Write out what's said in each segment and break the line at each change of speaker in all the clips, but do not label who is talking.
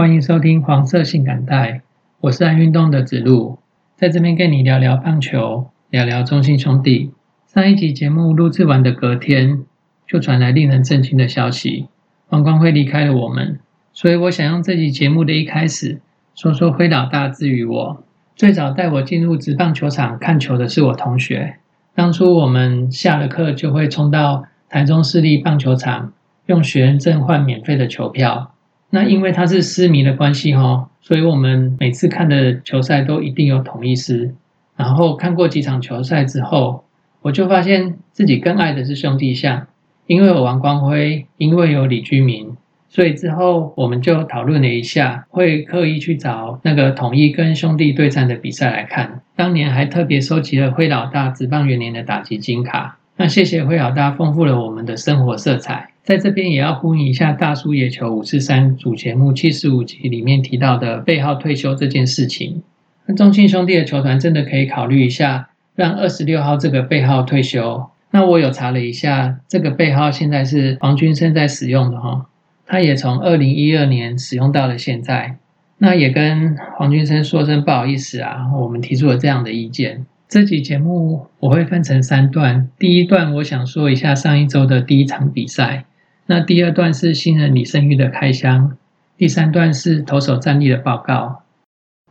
欢迎收听黄色性感带，我是爱运动的子路，在这边跟你聊聊棒球，聊聊中信兄弟。上一集节目录制完的隔天，就传来令人震惊的消息，王光辉离开了我们。所以我想用这集节目的一开始，说说辉老大之于我。最早带我进入职棒球场看球的是我同学，当初我们下了课就会冲到台中市立棒球场，用学生证换免费的球票。那因为他是私迷的关系哈，所以我们每次看的球赛都一定有统一师。然后看过几场球赛之后，我就发现自己更爱的是兄弟象，因为有王光辉，因为有李居明，所以之后我们就讨论了一下，会刻意去找那个统一跟兄弟对战的比赛来看。当年还特别收集了辉老大职棒元年的打击金卡。那谢谢辉老大，丰富了我们的生活色彩。在这边也要呼应一下大叔野球五四三主节目七十五集里面提到的背号退休这件事情。那中信兄弟的球团真的可以考虑一下，让二十六号这个背号退休。那我有查了一下，这个背号现在是黄军生在使用的哈，他也从二零一二年使用到了现在。那也跟黄军生说声不好意思啊，我们提出了这样的意见。这集节目我会分成三段，第一段我想说一下上一周的第一场比赛。那第二段是新人李胜玉的开箱，第三段是投手战力的报告。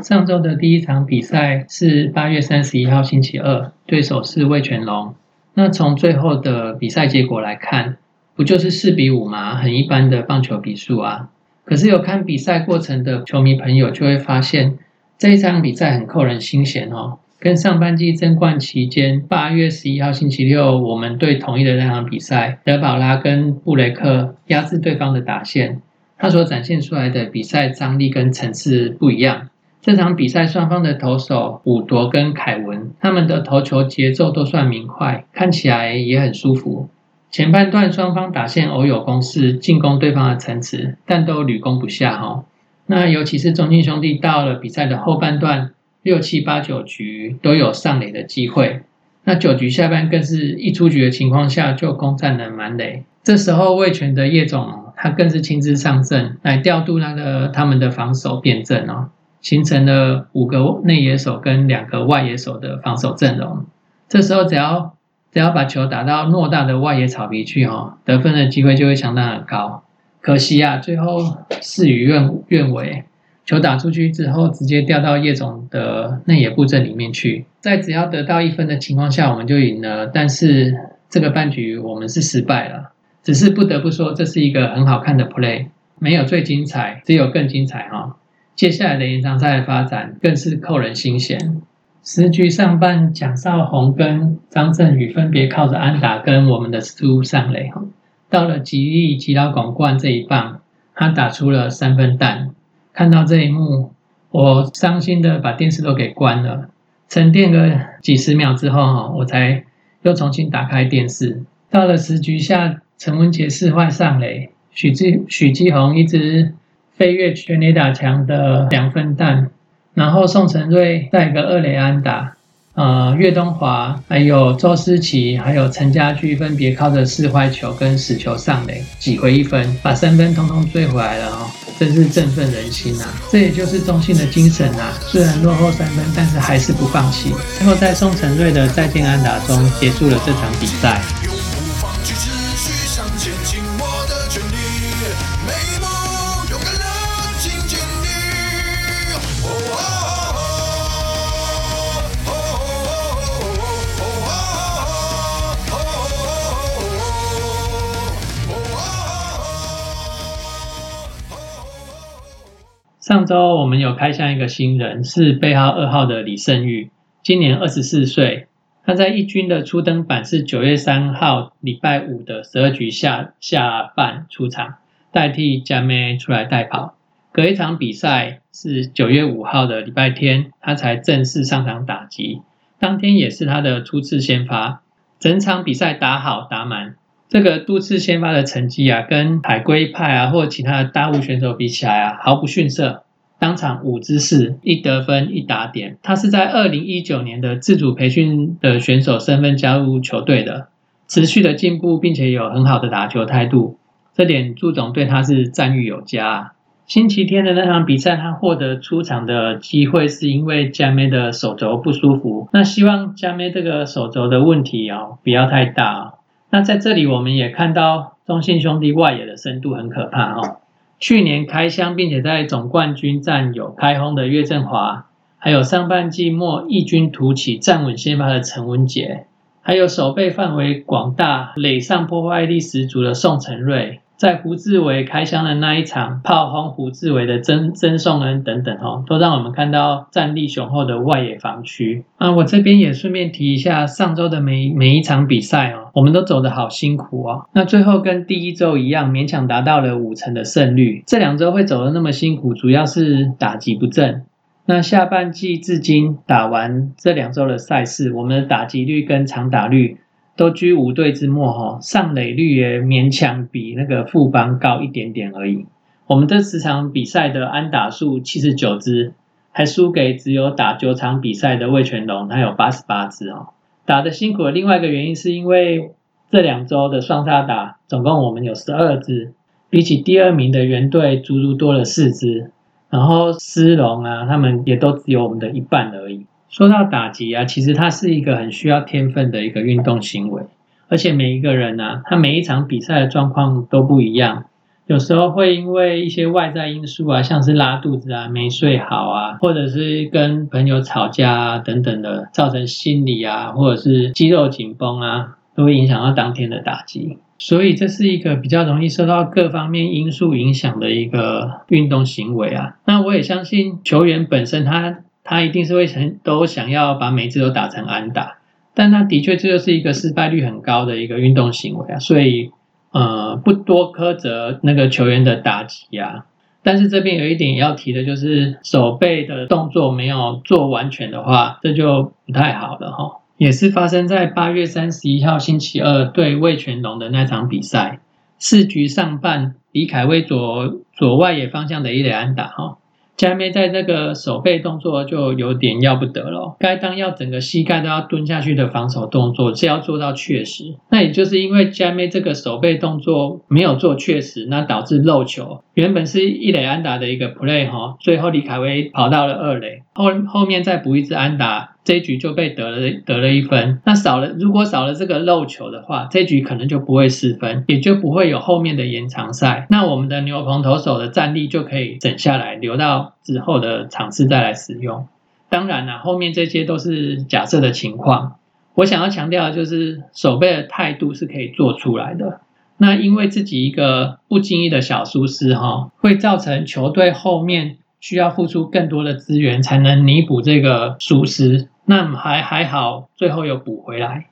上周的第一场比赛是八月三十一号星期二，对手是魏全龙。那从最后的比赛结果来看，不就是四比五吗？很一般的棒球比数啊。可是有看比赛过程的球迷朋友就会发现，这一场比赛很扣人心弦哦。跟上半季争冠期间，八月十一号星期六，我们对同一的那场比赛，德保拉跟布雷克压制对方的打线，他所展现出来的比赛张力跟层次不一样。这场比赛双方的投手伍铎跟凯文，他们的投球节奏都算明快，看起来也很舒服。前半段双方打线偶有攻势，进攻对方的层次，但都屡攻不下哈。那尤其是中信兄弟到了比赛的后半段。六七八九局都有上垒的机会，那九局下半更是一出局的情况下就攻占了满垒。这时候魏权的叶总他更是亲自上阵来调度那个他们的防守辩阵哦，形成了五个内野手跟两个外野手的防守阵容。这时候只要只要把球打到偌大的外野草皮去哦，得分的机会就会相当的高。可惜啊，最后事与愿愿违。球打出去之后，直接掉到叶总的内野布阵里面去。在只要得到一分的情况下，我们就赢了。但是这个半局我们是失败了。只是不得不说，这是一个很好看的 play，没有最精彩，只有更精彩哈。接下来的延长赛的发展更是扣人心弦。十局上半，蒋少红跟张振宇分别靠着安打跟我们的猪上垒哈。到了吉利吉老广冠这一棒，他打出了三分弹。看到这一幕，我伤心的把电视都给关了。沉淀个几十秒之后，哈，我才又重新打开电视。到了十局下，陈文杰四坏上垒，许继许基宏一直飞跃全垒打墙的两分弹，然后宋承瑞带个二垒安打。呃，岳东华、还有周思琪、还有陈家驹分别靠着四坏球跟死球上垒，挤回一分，把三分通通追回来了哦，真是振奋人心啊！这也就是中信的精神啊，虽然落后三分，但是还是不放弃。最后在宋承瑞的再见安达中结束了这场比赛。上周我们有开箱一个新人，是背号二号的李胜玉，今年二十四岁。他在一军的初登板是九月三号礼拜五的十二局下下半出场，代替加梅出来代跑。隔一场比赛是九月五号的礼拜天，他才正式上场打击。当天也是他的初次先发，整场比赛打好打满。这个多次先发的成绩啊，跟海龟派啊或其他的大物选手比起来啊，毫不逊色。当场五支四，一得分一打点。他是在二零一九年的自主培训的选手身份加入球队的，持续的进步，并且有很好的打球态度，这点朱总对他是赞誉有加。星期天的那场比赛，他获得出场的机会是因为加梅的手肘不舒服。那希望加梅这个手肘的问题哦不要太大。那在这里我们也看到中信兄弟外野的深度很可怕哦。去年开箱并且在总冠军战有开轰的岳振华，还有上半季末异军突起站稳先发的陈文杰，还有守备范围广大、垒上破坏力十足的宋承瑞。在胡志伟开箱的那一场炮轰胡志伟的曾曾颂恩等等哦，都让我们看到战力雄厚的外野防区。啊，我这边也顺便提一下，上周的每每一场比赛哦，我们都走得好辛苦哦。那最后跟第一周一样，勉强达到了五成的胜率。这两周会走得那么辛苦，主要是打击不正。那下半季至今打完这两周的赛事，我们的打击率跟长打率。都居五队之末哈，上垒率也勉强比那个副帮高一点点而已。我们这十场比赛的安打数七十九支，还输给只有打九场比赛的魏全龙，他有八十八支哦。打的辛苦的另外一个原因是因为这两周的双杀打，总共我们有十二支，比起第二名的原队足足多了四支。然后斯隆啊，他们也都只有我们的一半而已。说到打击啊，其实它是一个很需要天分的一个运动行为，而且每一个人呢，他每一场比赛的状况都不一样，有时候会因为一些外在因素啊，像是拉肚子啊、没睡好啊，或者是跟朋友吵架啊等等的，造成心理啊或者是肌肉紧绷啊，都会影响到当天的打击。所以这是一个比较容易受到各方面因素影响的一个运动行为啊。那我也相信球员本身他。他一定是会想都想要把每次都打成安打，但他的确这就是一个失败率很高的一个运动行为啊，所以呃不多苛责那个球员的打击啊。但是这边有一点要提的就是手背的动作没有做完全的话，这就不太好了哈。也是发生在八月三十一号星期二对魏全龙的那场比赛，四局上半李凯威左左外野方向的一垒安打哈。加梅在那个手背动作就有点要不得了，该当要整个膝盖都要蹲下去的防守动作是要做到确实，那也就是因为加梅这个手背动作没有做确实，那导致漏球。原本是一垒安打的一个 play 哈，最后李凯威跑到了二垒，后后面再补一支安打。这一局就被得了得了一分，那少了如果少了这个漏球的话，这局可能就不会失分，也就不会有后面的延长赛。那我们的牛棚投手的战力就可以整下来，留到之后的场次再来使用。当然了，后面这些都是假设的情况。我想要强调的就是，守备的态度是可以做出来的。那因为自己一个不经意的小疏失，哈，会造成球队后面需要付出更多的资源才能弥补这个疏失。那还还好，最后有补回来，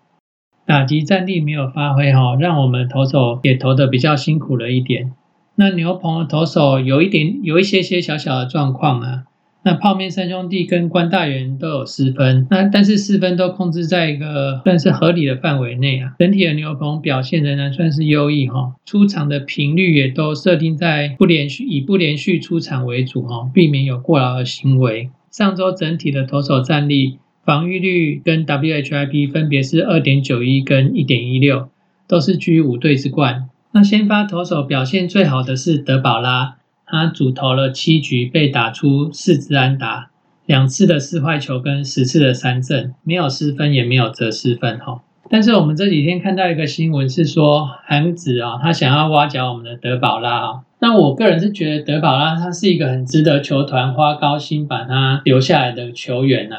打击战力没有发挥哈，让我们投手也投的比较辛苦了一点。那牛棚的投手有一点有一些些小小的状况啊。那泡面三兄弟跟关大元都有四分，那但是四分都控制在一个算是合理的范围内啊。整体的牛棚表现仍然算是优异哈，出场的频率也都设定在不连续以不连续出场为主哈，避免有过劳的行为。上周整体的投手战力。防御率跟 WHIP 分别是二点九一跟一点一六，都是居五队之冠。那先发投手表现最好的是德保拉，他主投了七局，被打出四支安打，两次的四坏球跟十次的三振，没有失分也没有折失分哈。但是我们这几天看到一个新闻是说，韩子啊，他想要挖角我们的德保拉啊。那我个人是觉得德保拉他是一个很值得球团花高薪把他留下来的球员呐。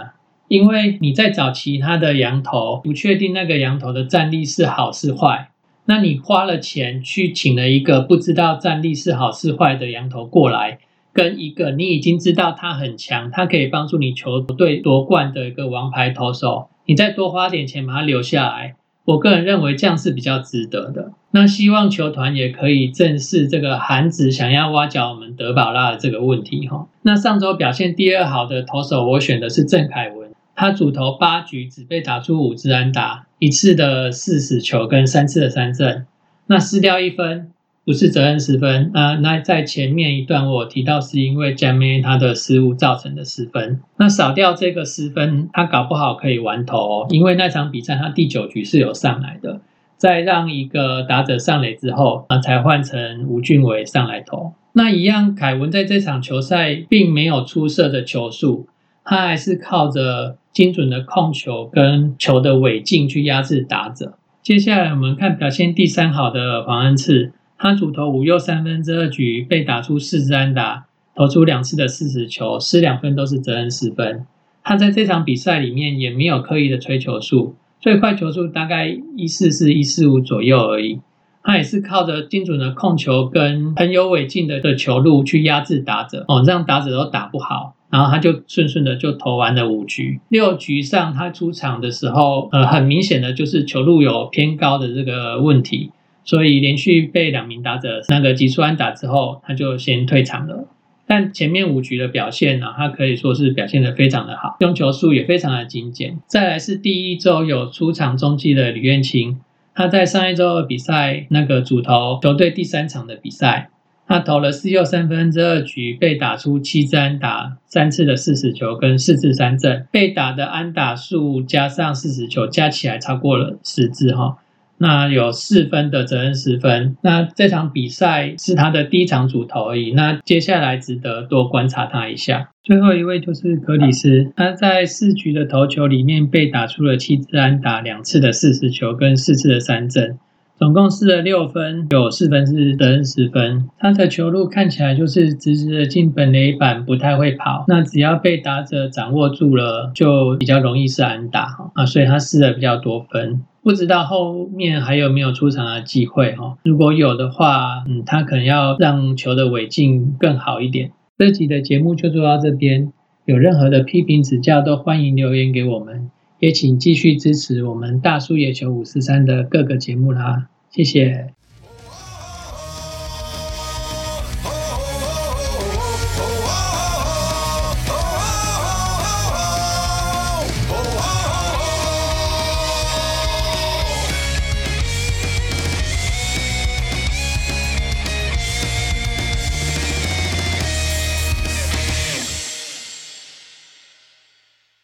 因为你在找其他的羊头，不确定那个羊头的战力是好是坏，那你花了钱去请了一个不知道战力是好是坏的羊头过来，跟一个你已经知道他很强，他可以帮助你球队夺冠的一个王牌投手，你再多花点钱把他留下来，我个人认为这样是比较值得的。那希望球团也可以正视这个韩子想要挖角我们德保拉的这个问题哈。那上周表现第二好的投手，我选的是郑凯文。他主投八局，只被打出五支安打，一次的四死球跟三次的三振，那失掉一分，不是责任失分啊。那在前面一段我提到是因为 Jamie 他的失误造成的失分，那少掉这个失分，他搞不好可以完投哦，因为那场比赛他第九局是有上来的，再让一个打者上垒之后啊，才换成吴俊伟上来投。那一样，凯文在这场球赛并没有出色的球速，他还是靠着精准的控球跟球的尾劲去压制打者。接下来我们看表现第三好的黄恩赐，他主投五又三分之二局，被打出四支安打，投出两次的四十球，失两分都是责任四分。他在这场比赛里面也没有刻意的吹球数，最快球速大概一四四一四五左右而已。他也是靠着精准的控球跟很有尾劲的的球路去压制打者哦，让打者都打不好，然后他就顺顺的就投完了五局。六局上他出场的时候，呃，很明显的就是球路有偏高的这个问题，所以连续被两名打者那个急速安打之后，他就先退场了。但前面五局的表现呢，他可以说是表现的非常的好，用球数也非常的精简。再来是第一周有出场中继的李彦青。他在上一周的比赛，那个主投球队第三场的比赛，他投了四又三分之二局，被打出七支安打，三次的四十球跟四次三振，被打的安打数加上四十球加起来超过了十支哈。那有四分的责任十分，那这场比赛是他的第一场主投而已。那接下来值得多观察他一下。最后一位就是格里斯，他在四局的投球里面被打出了七支安打，两次的四十球跟四次的三振，总共失了六分，有四分是责任十分。他的球路看起来就是直直的进本垒板，不太会跑。那只要被打者掌握住了，就比较容易是安打啊，所以他失了比较多分。不知道后面还有没有出场的机会哈？如果有的话，嗯，他可能要让球的尾劲更好一点。这集的节目就做到这边，有任何的批评指教都欢迎留言给我们，也请继续支持我们大叔野球五四三的各个节目啦，谢谢。